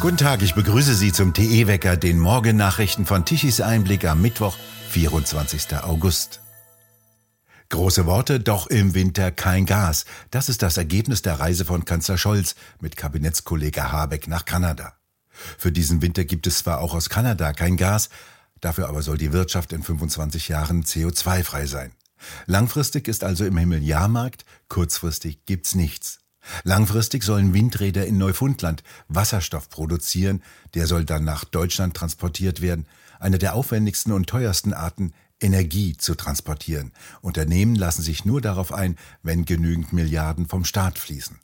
Guten Tag, ich begrüße Sie zum TE-Wecker, den Morgennachrichten von Tichys Einblick am Mittwoch, 24. August. Große Worte, doch im Winter kein Gas. Das ist das Ergebnis der Reise von Kanzler Scholz mit Kabinettskollege Habeck nach Kanada. Für diesen Winter gibt es zwar auch aus Kanada kein Gas, dafür aber soll die Wirtschaft in 25 Jahren CO2-frei sein. Langfristig ist also im Himmel Jahrmarkt, kurzfristig gibt's nichts. Langfristig sollen Windräder in Neufundland Wasserstoff produzieren, der soll dann nach Deutschland transportiert werden, eine der aufwendigsten und teuersten Arten, Energie zu transportieren. Unternehmen lassen sich nur darauf ein, wenn genügend Milliarden vom Staat fließen.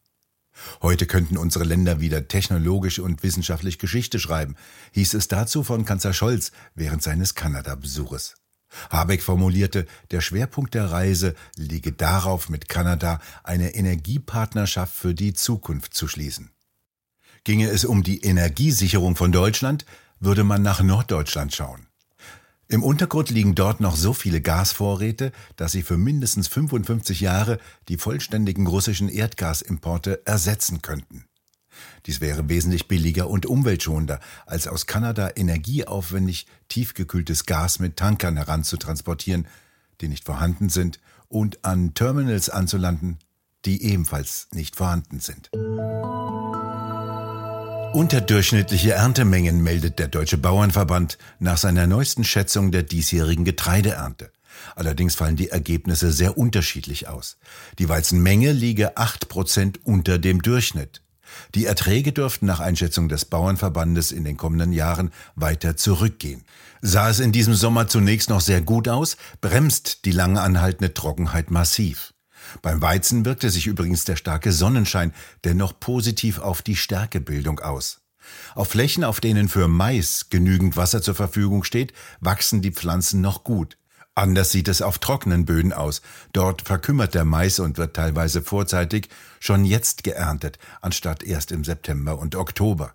Heute könnten unsere Länder wieder technologisch und wissenschaftlich Geschichte schreiben, hieß es dazu von Kanzler Scholz während seines Kanada-Besuches. Habeck formulierte, der Schwerpunkt der Reise liege darauf, mit Kanada eine Energiepartnerschaft für die Zukunft zu schließen. Ginge es um die Energiesicherung von Deutschland, würde man nach Norddeutschland schauen. Im Untergrund liegen dort noch so viele Gasvorräte, dass sie für mindestens 55 Jahre die vollständigen russischen Erdgasimporte ersetzen könnten. Dies wäre wesentlich billiger und umweltschonender, als aus Kanada energieaufwendig tiefgekühltes Gas mit Tankern heranzutransportieren, die nicht vorhanden sind, und an Terminals anzulanden, die ebenfalls nicht vorhanden sind. Unterdurchschnittliche Erntemengen meldet der Deutsche Bauernverband nach seiner neuesten Schätzung der diesjährigen Getreideernte. Allerdings fallen die Ergebnisse sehr unterschiedlich aus. Die Weizenmenge liege acht Prozent unter dem Durchschnitt. Die Erträge dürften nach Einschätzung des Bauernverbandes in den kommenden Jahren weiter zurückgehen. Sah es in diesem Sommer zunächst noch sehr gut aus, bremst die lange anhaltende Trockenheit massiv. Beim Weizen wirkte sich übrigens der starke Sonnenschein dennoch positiv auf die Stärkebildung aus. Auf Flächen, auf denen für Mais genügend Wasser zur Verfügung steht, wachsen die Pflanzen noch gut. Anders sieht es auf trockenen Böden aus. Dort verkümmert der Mais und wird teilweise vorzeitig schon jetzt geerntet, anstatt erst im September und Oktober.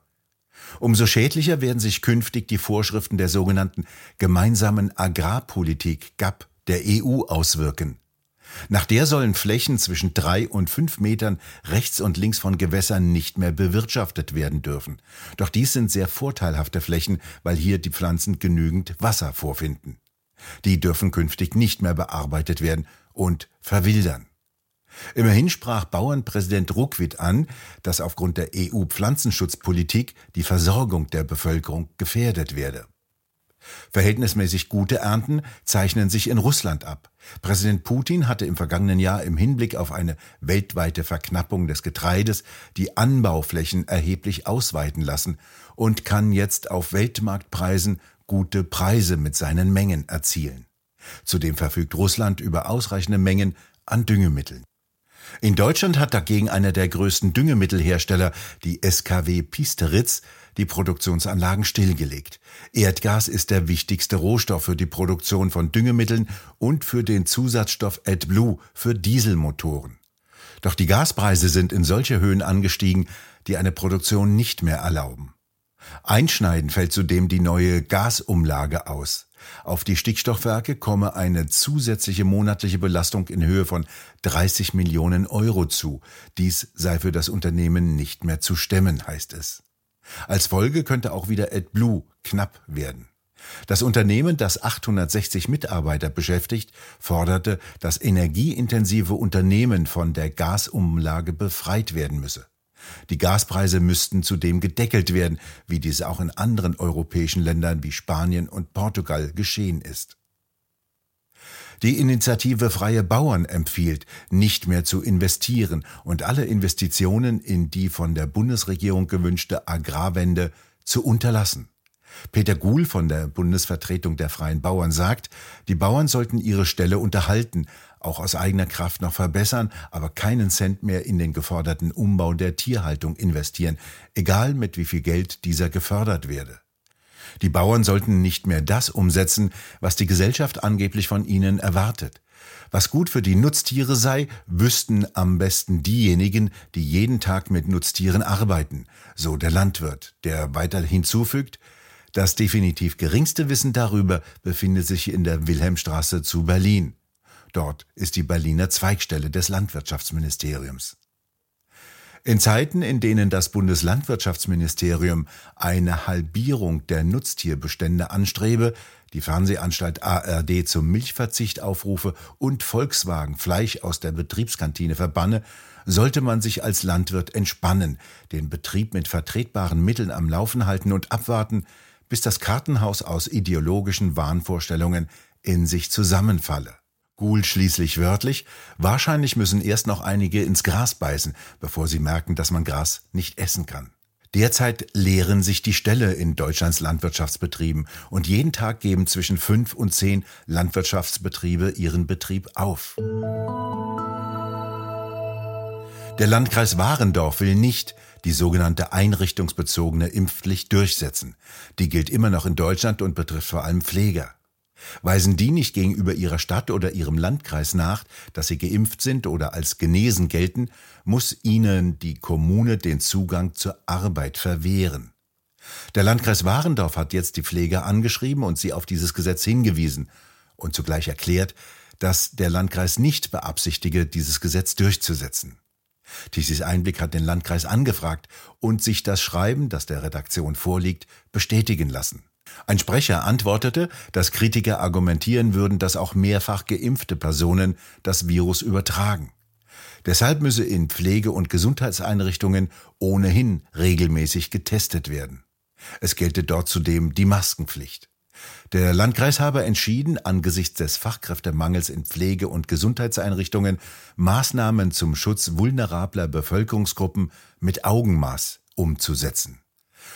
Umso schädlicher werden sich künftig die Vorschriften der sogenannten gemeinsamen Agrarpolitik GAP der EU auswirken. Nach der sollen Flächen zwischen drei und fünf Metern rechts und links von Gewässern nicht mehr bewirtschaftet werden dürfen. Doch dies sind sehr vorteilhafte Flächen, weil hier die Pflanzen genügend Wasser vorfinden. Die dürfen künftig nicht mehr bearbeitet werden und verwildern. Immerhin sprach Bauernpräsident Ruckwitt an, dass aufgrund der EU-Pflanzenschutzpolitik die Versorgung der Bevölkerung gefährdet werde. Verhältnismäßig gute Ernten zeichnen sich in Russland ab. Präsident Putin hatte im vergangenen Jahr im Hinblick auf eine weltweite Verknappung des Getreides die Anbauflächen erheblich ausweiten lassen und kann jetzt auf Weltmarktpreisen gute Preise mit seinen Mengen erzielen. Zudem verfügt Russland über ausreichende Mengen an Düngemitteln. In Deutschland hat dagegen einer der größten Düngemittelhersteller, die SKW Piesteritz, die Produktionsanlagen stillgelegt. Erdgas ist der wichtigste Rohstoff für die Produktion von Düngemitteln und für den Zusatzstoff AdBlue für Dieselmotoren. Doch die Gaspreise sind in solche Höhen angestiegen, die eine Produktion nicht mehr erlauben. Einschneiden fällt zudem die neue Gasumlage aus. Auf die Stickstoffwerke komme eine zusätzliche monatliche Belastung in Höhe von 30 Millionen Euro zu. Dies sei für das Unternehmen nicht mehr zu stemmen, heißt es. Als Folge könnte auch wieder AdBlue knapp werden. Das Unternehmen, das 860 Mitarbeiter beschäftigt, forderte, dass energieintensive Unternehmen von der Gasumlage befreit werden müsse. Die Gaspreise müssten zudem gedeckelt werden, wie dies auch in anderen europäischen Ländern wie Spanien und Portugal geschehen ist. Die Initiative Freie Bauern empfiehlt, nicht mehr zu investieren und alle Investitionen in die von der Bundesregierung gewünschte Agrarwende zu unterlassen. Peter Guhl von der Bundesvertretung der Freien Bauern sagt, die Bauern sollten ihre Stelle unterhalten, auch aus eigener Kraft noch verbessern, aber keinen Cent mehr in den geforderten Umbau der Tierhaltung investieren, egal mit wie viel Geld dieser gefördert werde. Die Bauern sollten nicht mehr das umsetzen, was die Gesellschaft angeblich von ihnen erwartet. Was gut für die Nutztiere sei, wüssten am besten diejenigen, die jeden Tag mit Nutztieren arbeiten, so der Landwirt, der weiter hinzufügt, das definitiv geringste Wissen darüber befindet sich in der Wilhelmstraße zu Berlin. Dort ist die Berliner Zweigstelle des Landwirtschaftsministeriums. In Zeiten, in denen das Bundeslandwirtschaftsministerium eine Halbierung der Nutztierbestände anstrebe, die Fernsehanstalt ARD zum Milchverzicht aufrufe und Volkswagen Fleisch aus der Betriebskantine verbanne, sollte man sich als Landwirt entspannen, den Betrieb mit vertretbaren Mitteln am Laufen halten und abwarten, bis das Kartenhaus aus ideologischen Wahnvorstellungen in sich zusammenfalle. Gul schließlich wörtlich, wahrscheinlich müssen erst noch einige ins Gras beißen, bevor sie merken, dass man Gras nicht essen kann. Derzeit leeren sich die Ställe in Deutschlands Landwirtschaftsbetrieben und jeden Tag geben zwischen fünf und zehn Landwirtschaftsbetriebe ihren Betrieb auf. Der Landkreis Warendorf will nicht die sogenannte einrichtungsbezogene Impfpflicht durchsetzen. Die gilt immer noch in Deutschland und betrifft vor allem Pfleger. Weisen die nicht gegenüber ihrer Stadt oder ihrem Landkreis nach, dass sie geimpft sind oder als genesen gelten, muss ihnen die Kommune den Zugang zur Arbeit verwehren. Der Landkreis Warendorf hat jetzt die Pfleger angeschrieben und sie auf dieses Gesetz hingewiesen und zugleich erklärt, dass der Landkreis nicht beabsichtige, dieses Gesetz durchzusetzen. Tichys Einblick hat den Landkreis angefragt und sich das Schreiben, das der Redaktion vorliegt, bestätigen lassen. Ein Sprecher antwortete, dass Kritiker argumentieren würden, dass auch mehrfach geimpfte Personen das Virus übertragen. Deshalb müsse in Pflege- und Gesundheitseinrichtungen ohnehin regelmäßig getestet werden. Es gelte dort zudem die Maskenpflicht. Der Landkreis habe entschieden, angesichts des Fachkräftemangels in Pflege- und Gesundheitseinrichtungen Maßnahmen zum Schutz vulnerabler Bevölkerungsgruppen mit Augenmaß umzusetzen.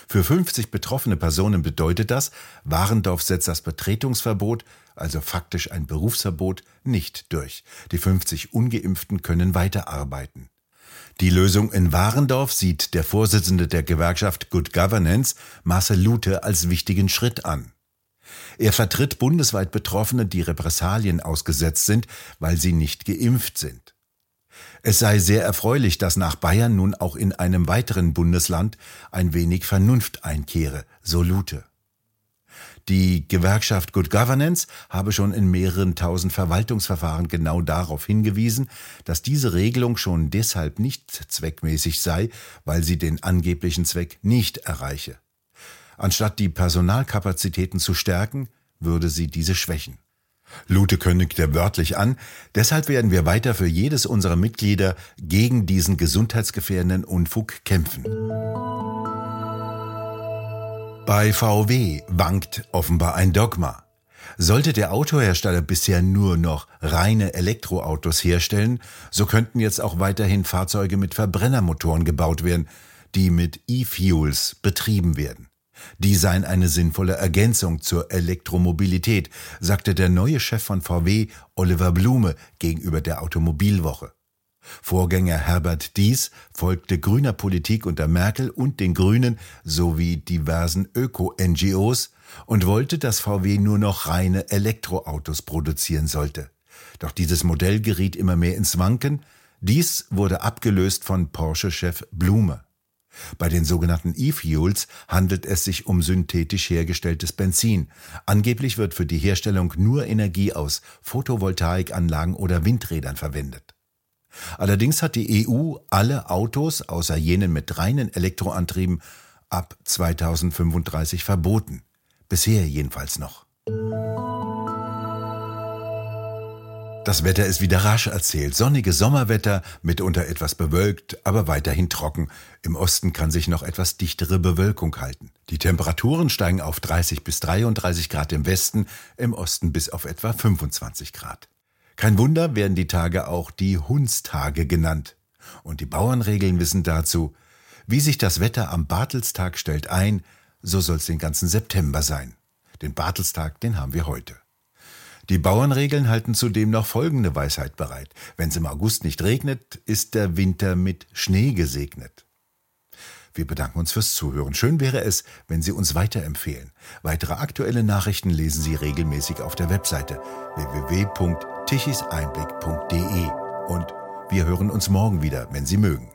Für 50 betroffene Personen bedeutet das, Warendorf setzt das Betretungsverbot, also faktisch ein Berufsverbot, nicht durch. Die 50 ungeimpften können weiterarbeiten. Die Lösung in Warendorf sieht der Vorsitzende der Gewerkschaft Good Governance, Marcel Lute, als wichtigen Schritt an. Er vertritt bundesweit Betroffene, die Repressalien ausgesetzt sind, weil sie nicht geimpft sind. Es sei sehr erfreulich, dass nach Bayern nun auch in einem weiteren Bundesland ein wenig Vernunft einkehre, so Lute. Die Gewerkschaft Good Governance habe schon in mehreren tausend Verwaltungsverfahren genau darauf hingewiesen, dass diese Regelung schon deshalb nicht zweckmäßig sei, weil sie den angeblichen Zweck nicht erreiche. Anstatt die Personalkapazitäten zu stärken, würde sie diese schwächen. Lute kündigte wörtlich an, deshalb werden wir weiter für jedes unserer Mitglieder gegen diesen gesundheitsgefährdenden Unfug kämpfen. Bei VW wankt offenbar ein Dogma. Sollte der Autohersteller bisher nur noch reine Elektroautos herstellen, so könnten jetzt auch weiterhin Fahrzeuge mit Verbrennermotoren gebaut werden, die mit E-Fuels betrieben werden. Die seien eine sinnvolle Ergänzung zur Elektromobilität, sagte der neue Chef von VW, Oliver Blume, gegenüber der Automobilwoche. Vorgänger Herbert Dies folgte grüner Politik unter Merkel und den Grünen sowie diversen Öko-NGOs und wollte, dass VW nur noch reine Elektroautos produzieren sollte. Doch dieses Modell geriet immer mehr ins Wanken. Dies wurde abgelöst von Porsche-Chef Blume. Bei den sogenannten E-Fuels handelt es sich um synthetisch hergestelltes Benzin. Angeblich wird für die Herstellung nur Energie aus Photovoltaikanlagen oder Windrädern verwendet. Allerdings hat die EU alle Autos außer jenen mit reinen Elektroantrieben ab 2035 verboten. Bisher jedenfalls noch. Das Wetter ist wieder rasch erzählt. Sonniges Sommerwetter, mitunter etwas bewölkt, aber weiterhin trocken. Im Osten kann sich noch etwas dichtere Bewölkung halten. Die Temperaturen steigen auf 30 bis 33 Grad im Westen, im Osten bis auf etwa 25 Grad. Kein Wunder werden die Tage auch die Hundstage genannt. Und die Bauernregeln wissen dazu, wie sich das Wetter am Bartelstag stellt ein, so soll es den ganzen September sein. Den Bartelstag, den haben wir heute. Die Bauernregeln halten zudem noch folgende Weisheit bereit. Wenn es im August nicht regnet, ist der Winter mit Schnee gesegnet. Wir bedanken uns fürs Zuhören. Schön wäre es, wenn Sie uns weiterempfehlen. Weitere aktuelle Nachrichten lesen Sie regelmäßig auf der Webseite www.tichiseinblick.de und wir hören uns morgen wieder, wenn Sie mögen.